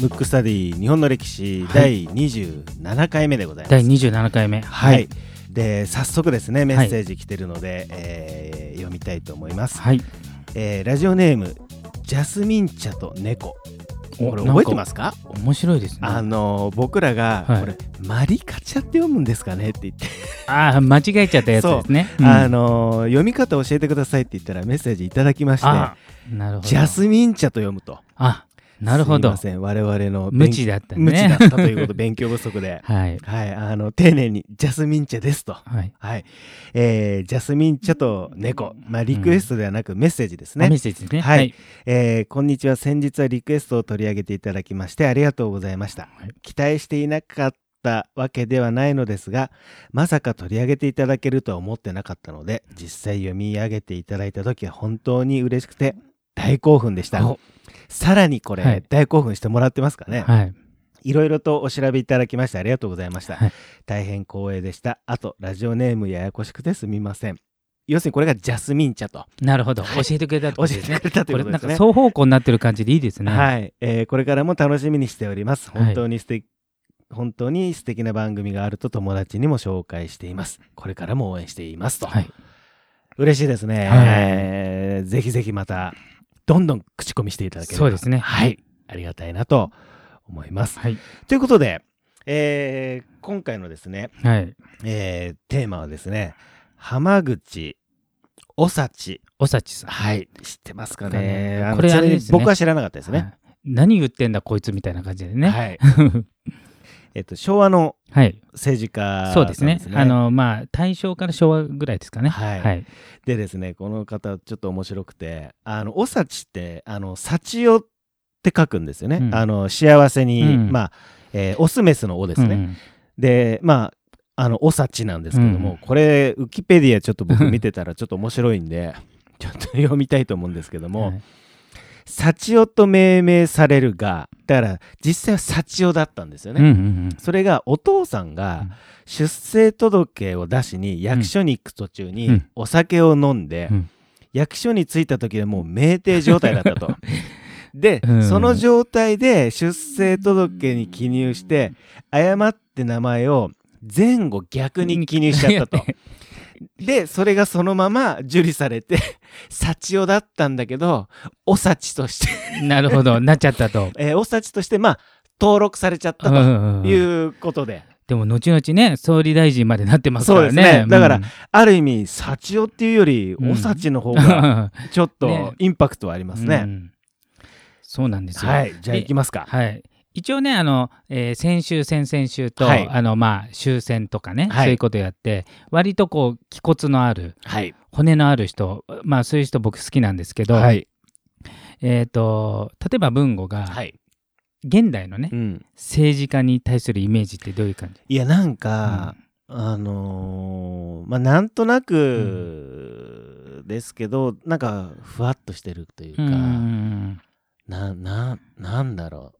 ムックスタディ日本の歴史第27回目でございます。第27回目。はい、はい、で早速ですねメッセージ来てるので、はい、えー、読みたいと思います。はい、えー、ラジオネームジャスミン茶と猫。これ覚えてますか？面白いですね。あの僕らが、これマリカチャって読むんですかねって言って。ああ間違えちゃったやつですね、う。ん、あの読み方教えてくださいって言ったらメッセージいただきまして。なるほど。ジャスミン茶と読むと。あなるほど。すみません。我々の無知だったね。無知だったということ、勉強不足で。はい。はい。あの、丁寧に、ジャスミン茶ですと。はい。はい。えー、ジャスミン茶と猫。まあ、リクエストではなく、メッセージですね。メッセージですね。はい。はい、えー、こんにちは。先日はリクエストを取り上げていただきまして、ありがとうございました。はい、期待していなかったわけではないのですが、まさか取り上げていただけるとは思ってなかったので、実際読み上げていただいた時は本当に嬉しくて、大興奮でした。さらにこれ、はい、大興奮してもらってますかね。はい。いろいろとお調べいただきましてありがとうございました。はい、大変光栄でした。あと、ラジオネームややこしくてすみません。要するにこれがジャスミン茶と。なるほど。教えてくれたと、ね、教えてくれたということですね。双方向になってる感じでいいですね。はい、えー。これからも楽しみにしております。本当に素敵、本当に素敵な番組があると友達にも紹介しています。これからも応援していますと。はい、嬉しいですね。はい、ぜひぜひまたどんどん口コミしていただければ。そうですね。はい。ありがたいなと思います、はい、ということで、えー、今回のですね、はい。えー、テーマはですね浜口おさち。おさちさん。はい。知ってますかね。これね、僕は知らなかったですね、はい、何言ってんだこいつみたいな感じでね。はい えっと、昭和の政治家、ね、そうですね。あの、まあ、大正から昭和ぐらいですかね。はい。はい、でですね、この方、ちょっと面白くて、あの、おさちって、あの、幸代って書くんですよね。うん、あの、幸せに、うん、まあ、えー、オスメスのおですね。うん、で、まあ、あの、おさちなんですけども、これ、ウキペディアちょっと僕見てたらちょっと面白いんで、ちょっと読みたいと思うんですけども、はい幸代と命名されるがだから実際は幸代だったんですよね、うんうんうん、それがお父さんが出生届を出しに役所に行く途中にお酒を飲んで、うん、役所に着いた時はもう酩酊状態だったと。で、うん、その状態で出生届に記入して誤って名前を前後逆に記入しちゃったと。で、それがそのまま受理されて、幸代だったんだけど、お幸としてなるほど、なっちゃったと。えー、お幸として、まあ、登録されちゃったということで。でも後々ね総理大臣までなってますからね。ね。だから、うん、ある意味幸代っていうより、お幸の方が ちょっとインパクトはありますね。ねうん、そうなんですよ。はい、じゃあ行きますか。はい。一応ねあの、えー、先週先々週と、はい、あのまあ終戦とかね、はい、そういうことやって割とこう気骨のある、はい、骨のある人まあそういう人僕好きなんですけど、はい、えっ、ー、と例えば文吾が、はい、現代のね、うん、政治家に対するイメージってどういう感じ？いやなんか、うん、あのー、まあなんとなくですけど、うん、なんかふわっとしてるというか、うん、なななんだろう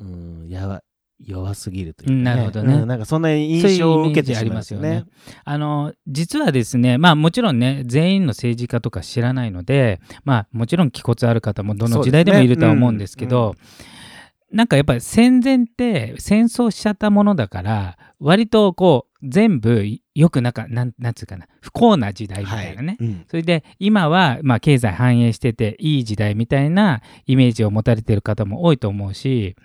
うん、やば弱すぎるという、ね、なるほどね、うん、なんかそんな印象を受けてありますよね。あの実はですねまあもちろんね全員の政治家とか知らないのでまあもちろん気骨ある方もどの時代でもいるとは思うんですけど、なんかやっぱり戦前って戦争しちゃったものだから割とこう全部よくなんかなんなんつうかな不幸な時代みたいなね、はい。うん、それで今はまあ経済繁栄してていい時代みたいなイメージを持たれてる方も多いと思うし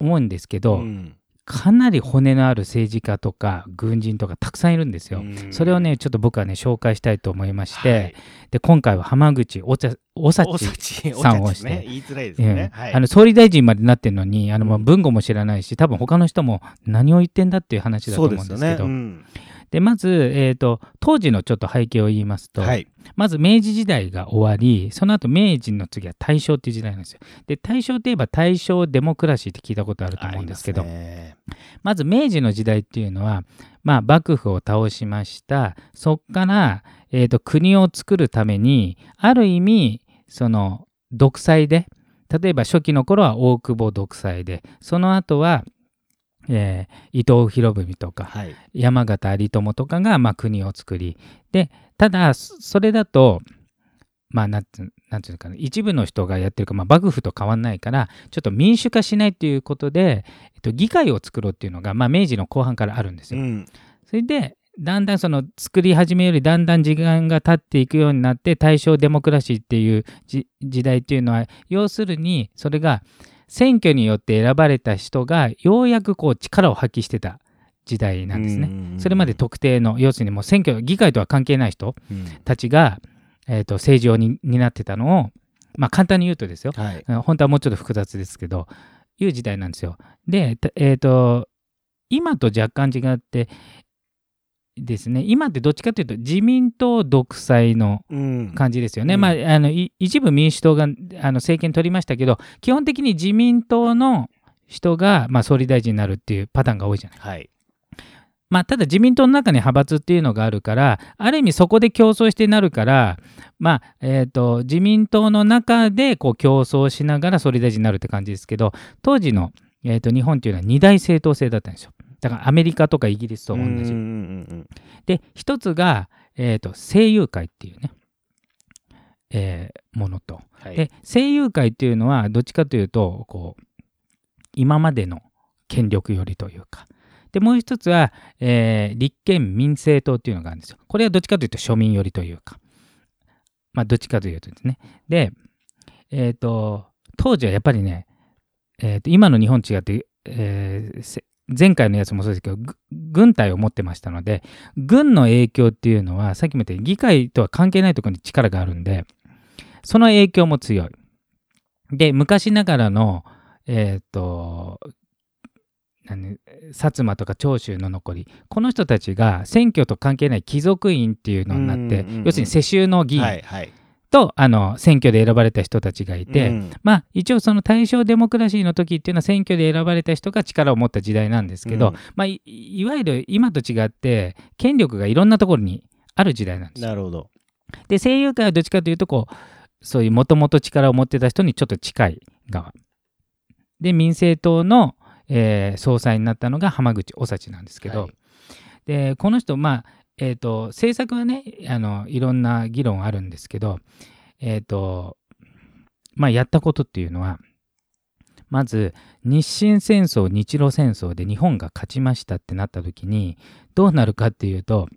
思うんですけど、うん、かなり骨のある政治家とか軍人とかたくさんいるんですよ。それをねちょっと僕はね紹介したいと思いまして、はい、で今回は浜口おさおさちさんをして、言いづらいですね、あの総理大臣までなってるのにあの、まあ、文語も知らないし多分他の人も何を言ってんだっていう話だと思うんですけど。でまず、えーと、当時のちょっと背景を言いますと、はい、まず明治時代が終わりその後明治の次は大正っていう時代なんですよ。で大正といえば大正デモクラシーって聞いたことあると思うんですけどまず明治の時代っていうのは、まあ、幕府を倒しました。そっから、えーと国を作るためにある意味その独裁で例えば初期の頃は大久保独裁でその後はえー、伊藤博文とか、はい、山形有朋とかが、まあ、国を作り。でただそれだとまあなんなんていうのかな一部の人がやってるか、まあ、幕府と変わんないからちょっと民主化しないっていうことで、えっと、議会を作ろうっていうのが、まあ、明治の後半からあるんですよ。うん、それでだんだんその作り始めよりだんだん時間が経っていくようになって大正デモクラシーっていう時代っていうのは要するにそれが選挙によって選ばれた人がようやくこう力を発揮してた時代なんですね。それまで特定の要するにもう選挙議会とは関係ない人たちが、えーと、政治を担ってたのを、まあ、簡単に言うとですよ、はい、本当はもうちょっと複雑ですけどいう時代なんですよ。で、えーと、今と若干違ってですね。今ってどっちかというと自民党独裁の感じですよね、うん、まあ、あの一部民主党があの政権取りましたけど基本的に自民党の人が、まあ、総理大臣になるっていうパターンが多いじゃない。はい。まあ、ただ自民党の中に派閥っていうのがあるから、ある意味そこで競争してなるから、まあ、えっ、ー、と、自民党の中でこう競争しながら総理大臣になるって感じですけど、当時の、えー、と日本っていうのは二大政党制だったんですよ。だからアメリカとかイギリスと同じ。で、一つが、えっ、ー、と、声優会っていうね、えー、ものと、はい、で、声優会っていうのはどっちかというと、こう、今までの権力よりというか、で、もう一つは、えー、立憲民政党っていうのがあるんですよ。これはどっちかというと庶民寄りというか、まあ、どっちかというとですね。で、えっ、ー、と、当時はやっぱりね、えー、と今の日本違って、えー、前回のやつもそうですけど、軍隊を持ってましたので、軍の影響っていうのは、さっきも言ったように議会とは関係ないところに力があるんで、その影響も強い。で、昔ながらの、えっ、ー、と、薩摩とか長州の残りこの人たちが選挙と関係ない貴族院っていうのになって、要するに世襲の議員、はいはいとあの選挙で選ばれた人たちがいて、うん、まあ一応その大正デモクラシーの時っていうのは選挙で選ばれた人が力を持った時代なんですけど、うん、まあい、いわゆる今と違って権力がいろんなところにある時代なんです。なるほど。で声優界はどっちかというとこうそういうもともと力を持ってた人にちょっと近い側。で民政党のえー、総裁になったのが浜口おさちなんですけど、はい、でこの人まあえーと、政策はねあのいろんな議論あるんですけど、えーとまあ、やったことっていうのはまず日清戦争日露戦争で日本が勝ちましたってなった時にどうなるかっていうと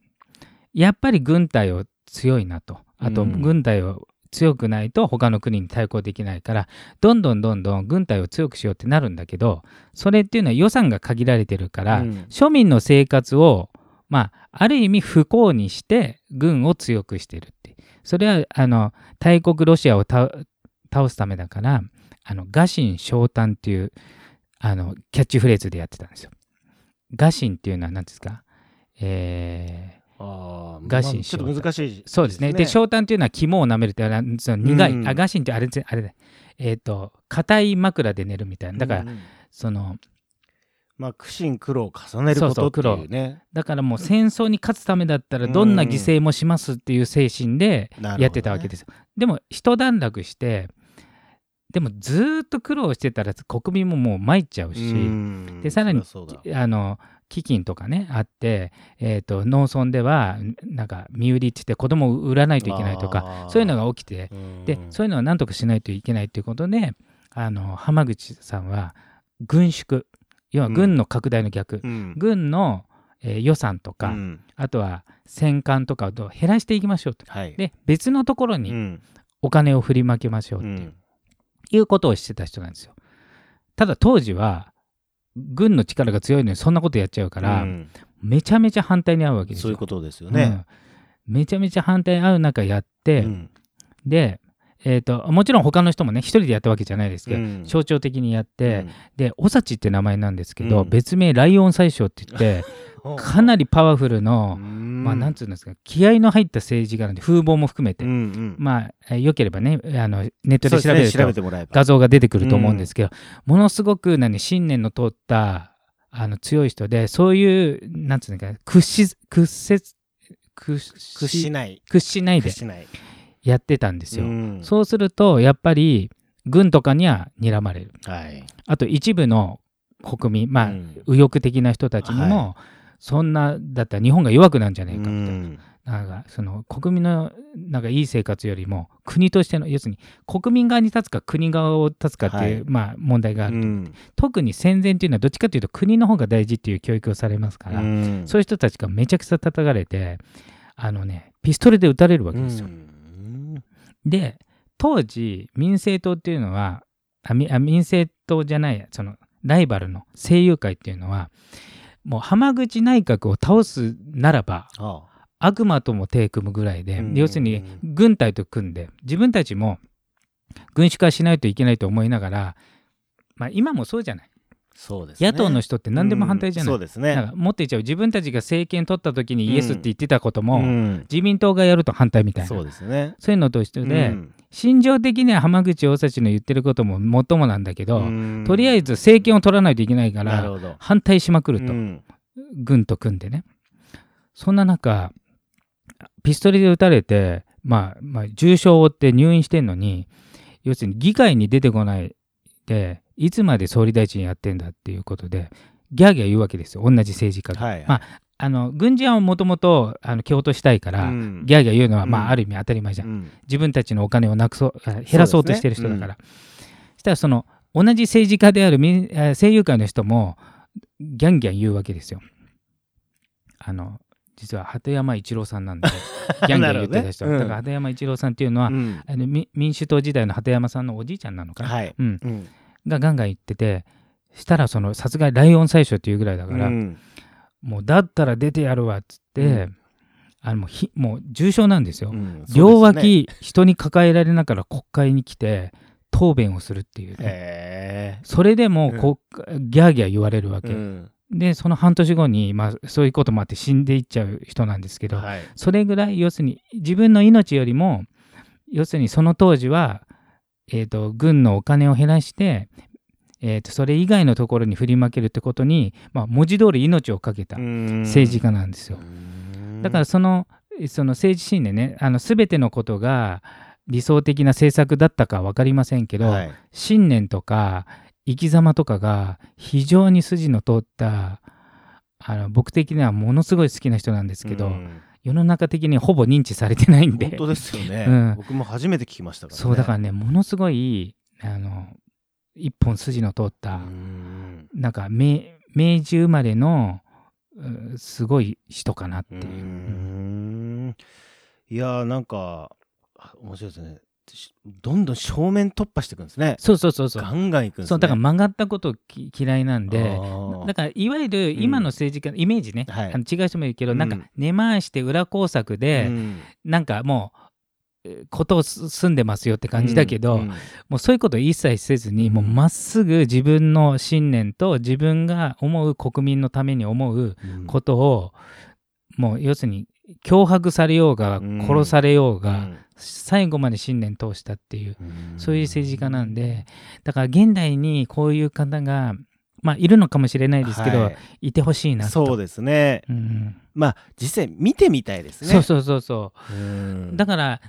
やっぱり軍隊を強いなと。あと軍隊を強くないと他の国に対抗できないからどんどんどんどん軍隊を強くしようってなるんだけどそれっていうのは予算が限られてるから、うん、庶民の生活をまあある意味不幸にして軍を強くしてるってそれはあの大国ロシアを倒すためだからあの餓心昇胆っていうあのキャッチフレーズでやってたんですよ。餓心っていうのは何ですか？えーガシン、まあ、ちょっと難しい、ね、そうですね。で、昇胆っていうのは肝を舐めるってその苦い、うん、あガシンってあれあれだ。えっ、ー、と、硬い枕で寝るみたいな。だから、うん、その、まあ、苦心苦労を重ねることっていうね。だからもう戦争に勝つためだったらどんな犠牲もしますっていう精神でやってたわけですよ。ね、でも一段落してでもずっと苦労してたら国民ももう参っちゃうしでさらにあの飢饉とかねあって、えーと、農村ではなんか身売りって言って子供を売らないといけないとかそういうのが起きてでそういうのは何とかしないといけないということであの浜口さんは軍縮要は軍の拡大の逆、うん、軍の、えー、予算とか、うん、あとは戦艦とかを減らしていきましょうと、はい、で別のところにお金を振りまけましょうっていううん、いうことをしてた人なんですよ。ただ当時は軍の力が強いのにそんなことやっちゃうから、うん、めちゃめちゃ反対に合うわけですよ。そういうことですよね。うん、めちゃめちゃ反対に合う中やって、うん、で、えーと、もちろん他の人もね一人でやったわけじゃないですけど、象徴的にやって、でおさちって名前なんですけど、別名ライオン宰相って言って かなりパワフルの、まあ、なんつうんですか、気合の入った政治家なんで、風貌も含めて、うんうん、まあ、よければね、あのネットで調べると、ね、画像が出てくると思うんですけど、うん、ものすごく何信念の通ったあの強い人で、そういう、なんつうんですか、屈し、屈折、屈しない。屈しないでやってたんですよ。うん、そうすると、やっぱり、軍とかには睨まれる。はい、あと一部の国民、まあ、うん、右翼的な人たちにも、はい。そんなだったら日本が弱くなんじゃねえかみたいな。なんかその国民のなんかいい生活よりも国としての要するに国民側に立つか国側を立つかっていう、はい、まあ、問題があると、うん、特に戦前っていうのはどっちかというと国の方が大事っていう教育をされますから、うん、そういう人たちがめちゃくちゃ叩かれてあのねピストルで撃たれるわけですよ。うん、で当時民政党っていうのはあ民政党じゃないそのライバルの声優会っていうのはもう浜口内閣を倒すならば、ああ悪魔とも手を組むぐらいで、要するに軍隊と組んで自分たちも軍主化しないといけないと思いながら、まあ、今もそうじゃない。そうですね、野党の人って何でも反対じゃない、うん、そうですね、持っていっちゃう自分たちが政権取った時にイエスって言ってたことも、うん、自民党がやると反対みたいな。そうですね。そういうのと一緒で、うん、心情的には浜口大崎の言ってることももっともなんだけど、とりあえず政権を取らないといけないから反対しまくると、軍と組んでね。そんな中ピストルで撃たれて、まあ、まあ、重傷を負って入院してんのに、要するに議会に出てこないで、いつまで総理大臣やってんだっていうことで、ギャーギャー言うわけですよ、同じ政治家が。はいはい、まああの軍人はもともと蹴落としたいから、うん、ギャーギャー言うのは、まあ、ある意味当たり前じゃん、うん、自分たちのお金をなくそう減らそうとしてる人だから。そ、ね。うん、したらその同じ政治家である声優会の人もギャンギャン言うわけですよ。あの実は鳩山一郎さんなんで ギャンギャン言ってた人、ね。うん、だから鳩山一郎さんっていうのは、うん、あの民主党時代の鳩山さんのおじいちゃんなのかな、はい。うん、がガンガン言っててしたらその殺害ライオン最初っていうぐらいだから、もうだったら出てやるわっつって、あのもうひもう重傷なんですよ、すね、両脇人に抱えられながら国会に来て答弁をするっていう、ね、それでもこ、うん、ギャーギャー言われるわけ、うん、でその半年後に、まあ、そういうこともあって死んでいっちゃう人なんですけど、はい、それぐらい要するに自分の命よりも要するにその当時は、えーと、軍のお金を減らして、えーと、それ以外のところに振りまけるってことに、まあ、文字通り命を懸けた政治家なんですよ。だからそのその政治信念ねあの全てのことが理想的な政策だったか分かりませんけど、はい、信念とか生き様とかが非常に筋の通ったあの僕的にはものすごい好きな人なんですけど、うん、世の中的にほぼ認知されてないんで。本当ですよね、うん、僕も初めて聞きましたから、ね、そうだからねものすごいあの一本筋の通った、うん、なんか明明治生まれのすごい人かなっていう。ういやーなんか面白いですねどんどん正面突破していくんですね。そうそうそうそう。ガンガンいくんです、ね、そうだから曲がったこと嫌いなんで、だからいわゆる今の政治家のイメージね、うんあの違う人もいるけど、うん、なんか根回して裏工作で、うん、なんかもうことを済んでますよって感じだけど、うん、もうそういうことを一切せずに、もうまっすぐ自分の信念と自分が思う国民のために思うことを、もう要するに脅迫されようが殺されようが、最後まで信念通したっていう、そういう政治家なんでだから現代にこういう方がまあ、いるのかもしれないですけど、はい、いてほしいなそうですね、うん、まあ実際見てみたいですね。そうそうそうそう。だから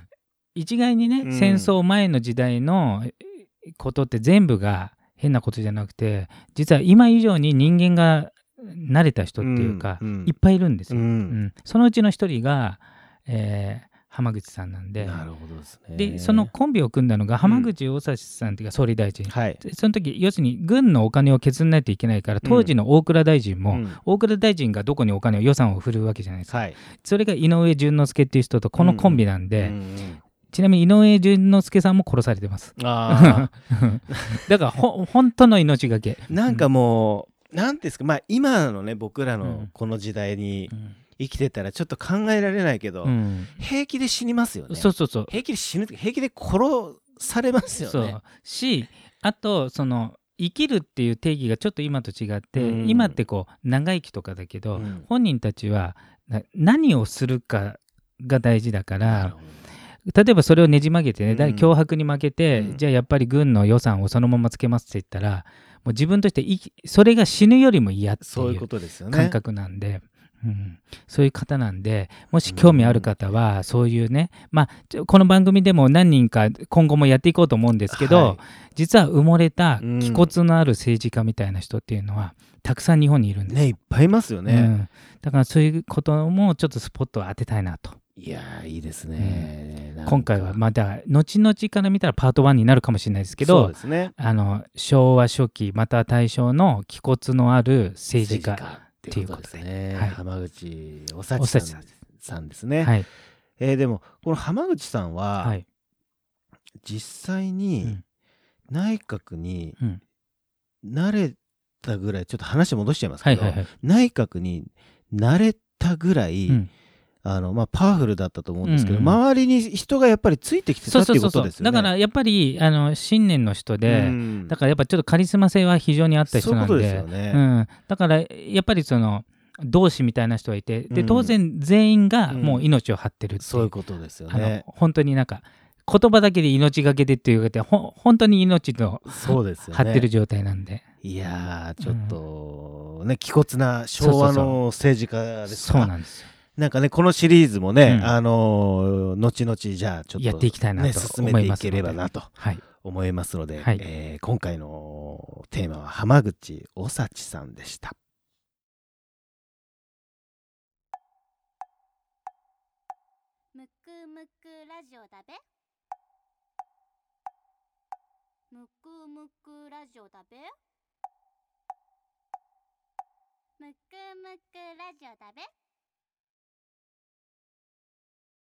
一概にね、うん、戦争前の時代のことって全部が変なことじゃなくて実は今以上に人間が慣れた人っていうか、うん、いっぱいいるんですよ、そのうちの一人が、えー、浜口さんなんで。なるほどですね。でそのコンビを組んだのが浜口大崎さんっていうか総理大臣、うんはい、その時要するに軍のお金を削らないといけないから当時の大蔵大臣も、うん、大蔵大臣がどこにお金を予算を振るわけじゃないですか、はい、それが井上淳之介っていう人とこのコンビなんで、うんうんちなみに井上淳之介さんも殺されてます。あ だからほ本当の命がけ。なんかもう、なんですか、まあ今のね、僕らのこの時代に、うん。生きてたらちょっと考えられないけど、うん、平気で死にますよね。そうそうそう。平気で死ぬ平気で殺されますよね。そう。しあとその生きるっていう定義がちょっと今と違って、うん、今ってこう長生きとかだけど、うん、本人たちは何をするかが大事だから例えばそれをねじ曲げてね、うん、脅迫に負けて、じゃあやっぱり軍の予算をそのままつけますって言ったらもう自分としてそれが死ぬよりも嫌っていう感覚なんで。うん、そういう方なんでもし興味ある方はそういうね、まあ、この番組でも何人か今後もやっていこうと思うんですけど、はい、実は埋もれた気骨のある政治家みたいな人っていうのは、たくさん日本にいるんです。ねいっぱいいますよね、うん、だからそういうこともちょっとスポットを当てたいなと。いやいいですね、うん、今回はまだ後々から見たらパート1になるかもしれないですけど、ね、あの昭和初期または大正の気骨のある政治家っていうことで。すね、はい、浜口おさちさん。ですね、はい、えー、でもこの浜口さんは、はい、実際に内閣に慣れたぐらいちょっと話戻しちゃいますけど、はいはいはい、内閣に慣れたぐらい、うんあのまあ、パワフルだったと思うんですけど、うんうん、周りに人がやっぱりついてきてたっていうことですよね。だからやっぱりあの信念の人で、うん、だからやっぱちょっとカリスマ性は非常にあった人なんで、ううね。うん、だからやっぱりその同志みたいな人がいて、で当然全員がもう命を張ってるっていう、そういうことですよね。本当になんか言葉だけで命がけでっていうかほ本当に命のそうです、ね、張ってる状態なんで。いやちょっとね、気骨な昭和の政治家ですかそうなんですよなんかね、このシリーズもね、うん、あのー、後々じゃあちょっと、ね、やっていきたいなと進めていければなと思いますので、はい、えー、今回のテーマは浜口おさちさんでした。むくむくラジオだべ。むくむくラジオだべ。むくむくラジオだべ